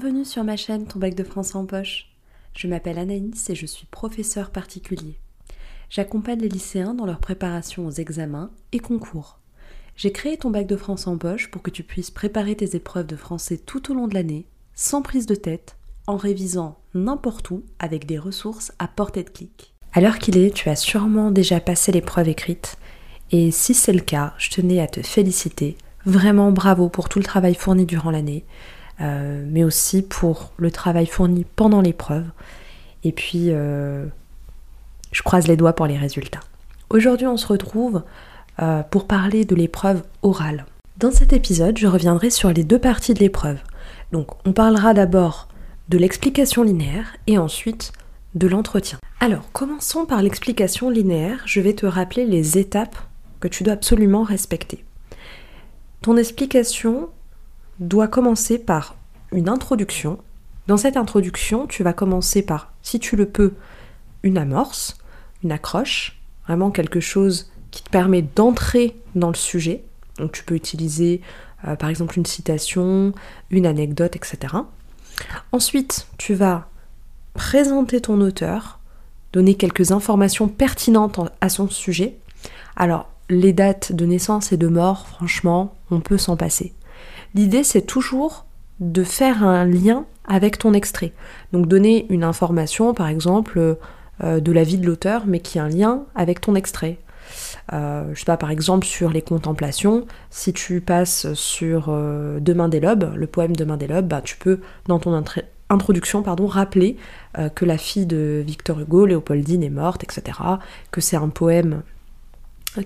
Bienvenue sur ma chaîne Ton bac de français en poche. Je m'appelle Anaïs et je suis professeur particulier. J'accompagne les lycéens dans leur préparation aux examens et concours. J'ai créé ton bac de français en poche pour que tu puisses préparer tes épreuves de français tout au long de l'année, sans prise de tête, en révisant n'importe où avec des ressources à portée de clic. À l'heure qu'il est, tu as sûrement déjà passé l'épreuve écrite, et si c'est le cas, je tenais à te féliciter. Vraiment bravo pour tout le travail fourni durant l'année. Euh, mais aussi pour le travail fourni pendant l'épreuve. Et puis, euh, je croise les doigts pour les résultats. Aujourd'hui, on se retrouve euh, pour parler de l'épreuve orale. Dans cet épisode, je reviendrai sur les deux parties de l'épreuve. Donc, on parlera d'abord de l'explication linéaire et ensuite de l'entretien. Alors, commençons par l'explication linéaire. Je vais te rappeler les étapes que tu dois absolument respecter. Ton explication doit commencer par une introduction. Dans cette introduction, tu vas commencer par, si tu le peux, une amorce, une accroche, vraiment quelque chose qui te permet d'entrer dans le sujet. Donc tu peux utiliser euh, par exemple une citation, une anecdote, etc. Ensuite, tu vas présenter ton auteur, donner quelques informations pertinentes à son sujet. Alors, les dates de naissance et de mort, franchement, on peut s'en passer. L'idée, c'est toujours de faire un lien avec ton extrait. Donc donner une information, par exemple, euh, de la vie de l'auteur, mais qui a un lien avec ton extrait. Euh, je sais pas, par exemple, sur les contemplations, si tu passes sur euh, Demain des lobes, le poème Demain des lobes, bah, tu peux, dans ton introduction, pardon, rappeler que la fille de Victor Hugo, Léopoldine, est morte, etc., que c'est un poème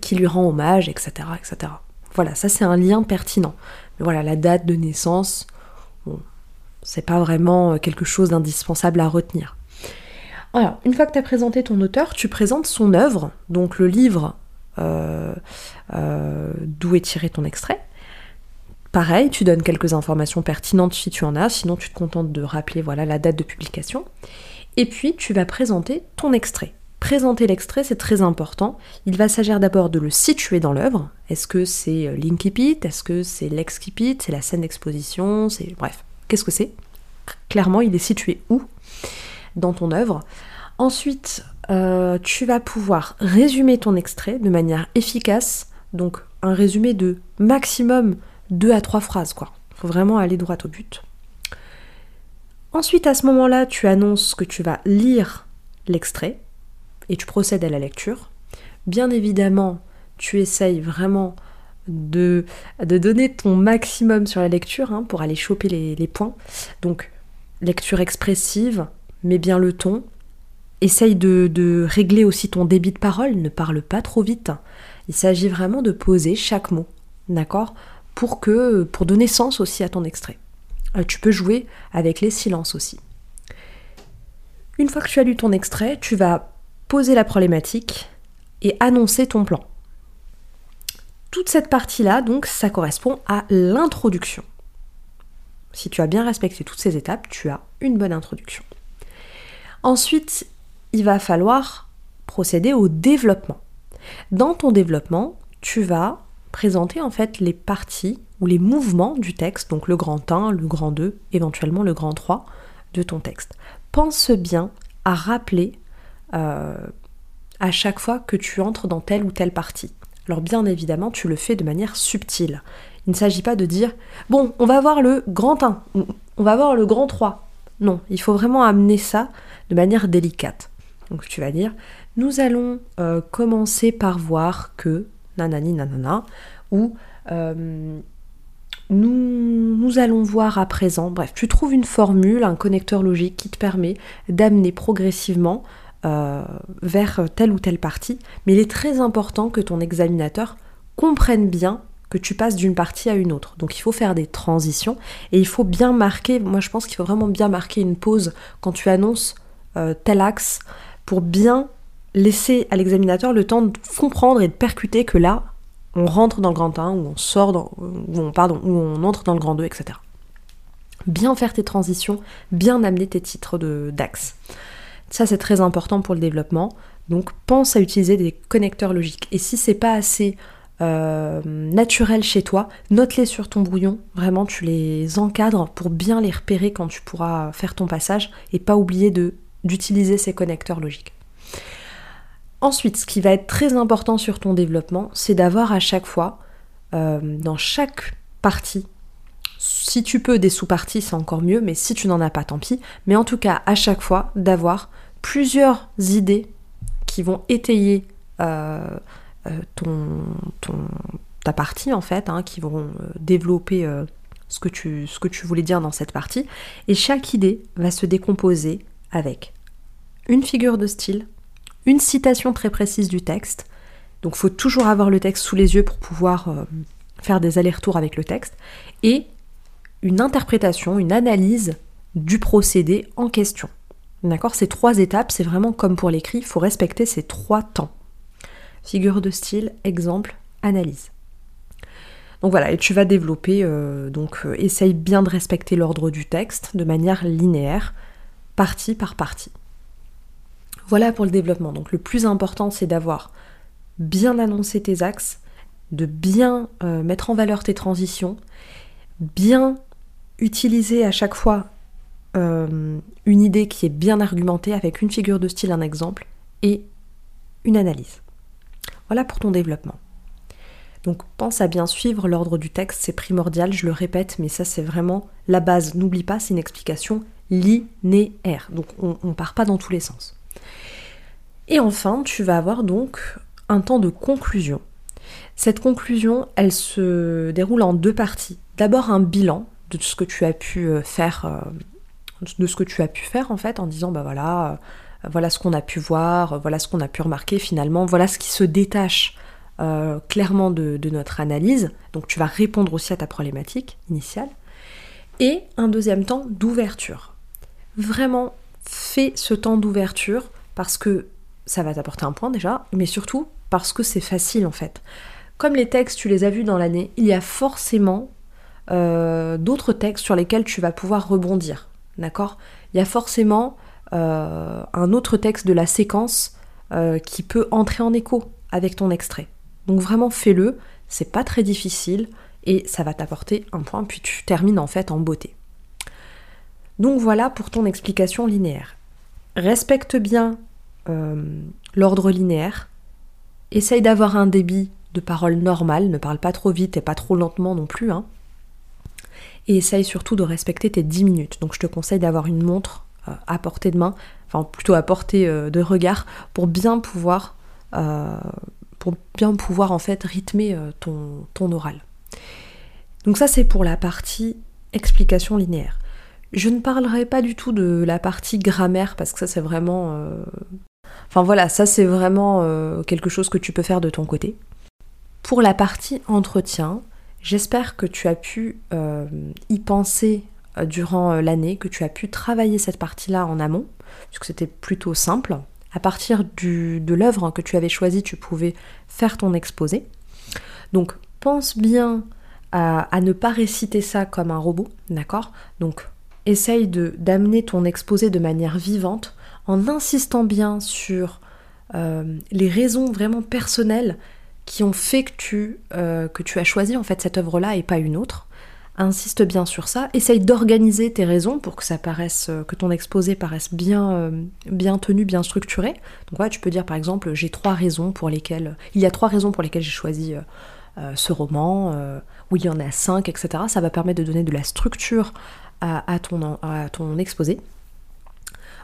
qui lui rend hommage, etc., etc. Voilà, ça c'est un lien pertinent. Voilà, la date de naissance, c'est pas vraiment euh, quelque chose d'indispensable à retenir. Alors, une fois que tu as présenté ton auteur, tu présentes son œuvre, donc le livre euh, euh, d'où est tiré ton extrait. Pareil, tu donnes quelques informations pertinentes si tu en as, sinon tu te contentes de rappeler voilà la date de publication. Et puis tu vas présenter ton extrait. Présenter l'extrait, c'est très important. Il va s'agir d'abord de le situer dans l'œuvre. Est-ce que c'est euh, l'incipit Est-ce que c'est l'excipit C'est la scène d'exposition? C'est bref, qu'est-ce que c'est? Clairement, il est situé où? Dans ton œuvre Ensuite, euh, tu vas pouvoir résumer ton extrait de manière efficace. Donc, un résumé de maximum 2 à 3 phrases, quoi. Faut vraiment aller droit au but. Ensuite, à ce moment-là, tu annonces que tu vas lire l'extrait et tu procèdes à la lecture. Bien évidemment, tu essayes vraiment de, donner ton maximum sur la lecture hein, pour aller choper les, points. Donc, lecture expressive, mets bien le ton. Essaye de, de, régler aussi ton débit de parole, ne parle pas trop vite. Il s'agit vraiment de poser chaque mot, d'accord pour, que, pour donner sens aussi à ton extrait. Euh, tu peux jouer avec les silences aussi. Une fois que tu as lu ton extrait, tu vas poser la problématique et annoncer ton plan. Toute cette partie-là, donc, ça correspond à l'introduction. Si tu as bien respecté toutes ces étapes, tu as une bonne introduction. Ensuite, il va falloir procéder au développement. Dans ton développement, tu vas présenter en fait les parties ou les mouvements du texte, donc le grand 1, le grand 2, éventuellement le grand 3 de ton texte. Pense bien à rappeler euh, à chaque fois que tu entres dans telle ou telle partie. Alors bien évidemment, tu le fais de manière subtile. Il ne s'agit pas de dire bon, on va voir le grand 1, on va voir le grand 3. Non, il faut vraiment amener ça de manière délicate. Donc tu vas dire nous allons euh, commencer par voir que nanani nanana ou euh, nous, nous, allons voir à présent. Bref, tu trouves une formule, un connecteur logique qui te permet d'amener progressivement euh, vers telle ou telle partie, mais il est très important que ton examinateur comprenne bien que tu passes d'une partie à une autre. Donc il faut faire des transitions et il faut bien marquer, moi je pense qu'il faut vraiment bien marquer une pause quand tu annonces euh, tel axe pour bien laisser à l'examinateur le temps de comprendre et de percuter que là, on rentre dans le grand 1 ou on sort ou on entre dans le grand 2, etc. Bien faire tes transitions, bien amener tes titres d'axe. Ça, c'est très important pour le développement. Donc, pense à utiliser des connecteurs logiques. Et si c'est pas assez euh, naturelles chez toi, note-les sur ton brouillon, vraiment tu les encadres pour bien les repérer quand tu pourras faire ton passage et pas oublier de, d'utiliser ces connecteurs logiques. Ensuite, ce qui va être très important sur ton développement, c'est d'avoir à chaque fois, euh, dans chaque partie, si tu peux des sous-parties, c'est encore mieux, mais si tu n'en as pas, tant pis. Mais en tout cas, à chaque fois, d'avoir plusieurs idées qui vont étayer euh, euh, ton, ta partie, en fait, hein, qui vont développer ce, que tu, voulais dire dans cette partie. Et chaque idée va se décomposer avec une figure de style, une citation très précise du texte. Donc faut toujours avoir le texte sous les yeux pour pouvoir euh, faire des allers-retours avec le texte. Et une interprétation, une analyse du procédé en question. D'accord Ces trois étapes, c'est vraiment comme pour l'écrit, il faut respecter ces trois temps. Figure de style, exemple, analyse. Donc voilà, et tu vas développer, euh, donc euh, essaye bien de respecter l'ordre du texte de manière linéaire, partie par partie. Voilà pour le développement. Donc le plus important, c'est d'avoir bien annoncé tes axes, de bien euh, mettre en valeur tes transitions, bien utiliser à chaque fois euh, une idée qui est bien argumentée avec une figure de style, un exemple et une analyse. Voilà pour ton développement. Donc pense à bien suivre l'ordre du texte, c'est primordial, je le répète, mais ça c'est vraiment la base. N'oublie pas, c'est une explication linéaire. Donc on ne part pas dans tous les sens. Et enfin, tu vas avoir donc un temps de conclusion. Cette conclusion, elle se déroule en deux parties. D'abord un bilan de ce que tu as pu euh, faire, euh, de ce que tu as pu faire en fait, en disant bah voilà, euh, voilà ce qu'on a pu voir, voilà ce qu'on a pu remarquer finalement, voilà ce qui se détache clairement de, notre analyse. Donc tu vas répondre aussi à ta problématique initiale. Et un deuxième temps d'ouverture. Vraiment, fais ce temps d'ouverture parce que ça va t'apporter un point déjà, mais surtout parce que c'est facile en fait. Comme les textes, tu les as vus dans l'année, il y a forcément euh, d'autres textes sur lesquels tu vas pouvoir rebondir. D'accord? Il y a forcément euh, un autre texte de la séquence euh, qui peut entrer en écho avec ton extrait. Donc vraiment fais-le, c'est pas très difficile et ça va t'apporter un point, puis tu termines en fait en beauté. Donc voilà pour ton explication linéaire. Respecte bien euh, l'ordre linéaire. Essaye d'avoir un débit de parole normal, ne parle pas trop vite et pas trop lentement non plus. Hein. Et essaye surtout de respecter tes 10 minutes. Donc je te conseille d'avoir une montre euh, à portée de main, enfin plutôt à portée euh, de regard, pour bien pouvoir, pour bien pouvoir en fait rythmer ton, oral. Donc ça c'est pour la partie explication linéaire. Je ne parlerai pas du tout de la partie grammaire parce que ça c'est vraiment Enfin voilà, ça c'est vraiment euh, quelque chose que tu peux faire de ton côté. Pour la partie entretien, j'espère que tu as pu euh, y penser euh, durant l'année, que tu as pu travailler cette partie-là en amont, puisque c'était plutôt simple. À partir de l'œuvre que tu avais choisie, tu pouvais faire ton exposé. Donc pense bien à, ne pas réciter ça comme un robot, d'accord? Donc essaye d'amener ton exposé de manière vivante en insistant bien sur euh, les raisons vraiment personnelles qui ont fait que tu, euh, que tu as choisi en fait cette œuvre-là et pas une autre. Insiste bien sur ça, essaye d'organiser tes raisons pour que ça paraisse, euh, que ton exposé paraisse bien, bien tenu, bien structuré. Donc voilà, tu peux dire par exemple j'ai trois raisons pour lesquelles. Il y a trois raisons pour lesquelles j'ai choisi ce roman, ou il y en a cinq, etc. Ça va permettre de donner de la structure à, ton, à ton exposé.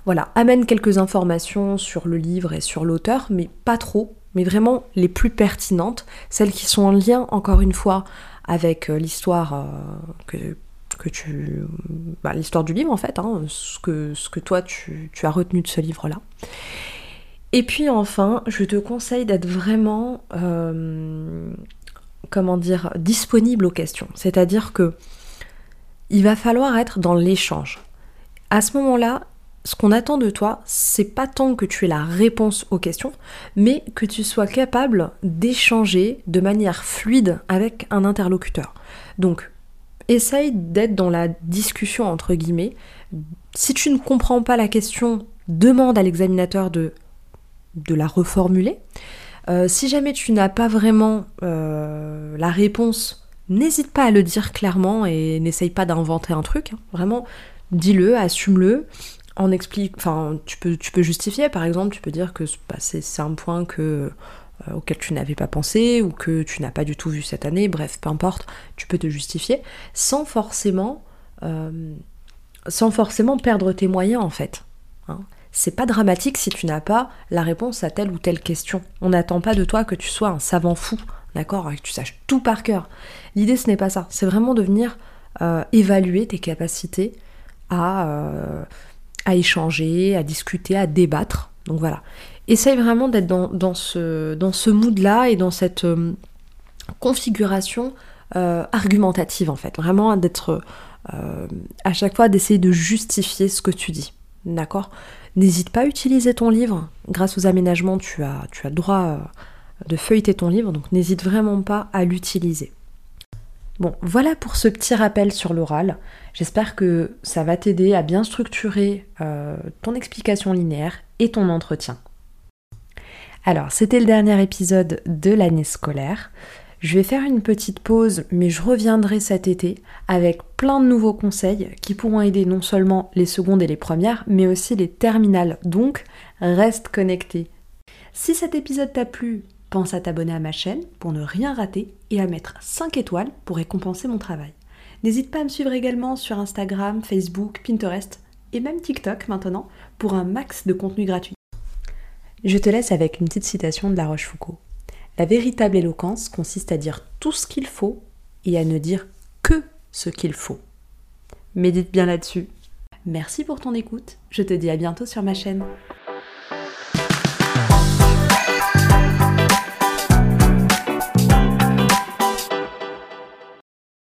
Voilà, amène quelques informations sur le livre et sur l'auteur, mais pas trop, mais vraiment les plus pertinentes, celles qui sont en lien, encore une fois, avec euh, l'histoire euh, que, tu. Bah, l'histoire du livre en fait, hein, ce, que, ce que toi tu, as retenu de ce livre-là. Et puis enfin, je te conseille d'être vraiment. Euh, comment dire, disponible aux questions. C'est-à-dire que il va falloir être dans l'échange. À ce moment-là, ce qu'on attend de toi, c'est pas tant que tu aies la réponse aux questions, mais que tu sois capable d'échanger de manière fluide avec un interlocuteur. Donc, essaye d'être dans la discussion entre guillemets. Si tu ne comprends pas la question, demande à l'examinateur de, la reformuler. Euh, si jamais tu n'as pas vraiment euh, la réponse, n'hésite pas à le dire clairement et n'essaye pas d'inventer un truc. Hein. Vraiment, dis-le, assume-le. En explique, enfin, tu peux, tu peux justifier. Par exemple, tu peux dire que bah, c'est un point euh, auquel tu n'avais pas pensé ou que tu n'as pas du tout vu cette année. Bref, peu importe, tu peux te justifier sans forcément, sans forcément perdre tes moyens en fait. Hein c'est pas dramatique si tu n'as pas la réponse à telle ou telle question. On n'attend pas de toi que tu sois un savant fou, d'accord, et que tu saches tout par cœur. L'idée, ce n'est pas ça. C'est vraiment de venir euh, évaluer tes capacités à, euh, à échanger, à discuter, à débattre. Donc voilà. Essaye vraiment d'être dans, ce, dans mood-là et dans cette euh, configuration argumentative, en fait. Vraiment d'être à chaque fois d'essayer de justifier ce que tu dis. D'accord? N'hésite pas à utiliser ton livre. Grâce aux aménagements, tu as, tu as droit euh, de feuilleter ton livre, donc n'hésite vraiment pas à l'utiliser. Bon, voilà pour ce petit rappel sur l'oral. J'espère que ça va t'aider à bien structurer euh, ton explication linéaire et ton entretien. Alors, c'était le dernier épisode de l'année scolaire. Je vais faire une petite pause, mais je reviendrai cet été avec plein de nouveaux conseils qui pourront aider non seulement les secondes et les premières, mais aussi les terminales. Donc, reste connecté. Si cet épisode t'a plu, pense à t'abonner à ma chaîne pour ne rien rater et à mettre 5 étoiles pour récompenser mon travail. N'hésite pas à me suivre également sur Instagram, Facebook, Pinterest et même TikTok maintenant pour un max de contenu gratuit. Je te laisse avec une petite citation de La Rochefoucauld. La véritable éloquence consiste à dire tout ce qu'il faut et à ne dire que ce qu'il faut. Médite bien là-dessus. Merci pour ton écoute, je te dis à bientôt sur ma chaîne.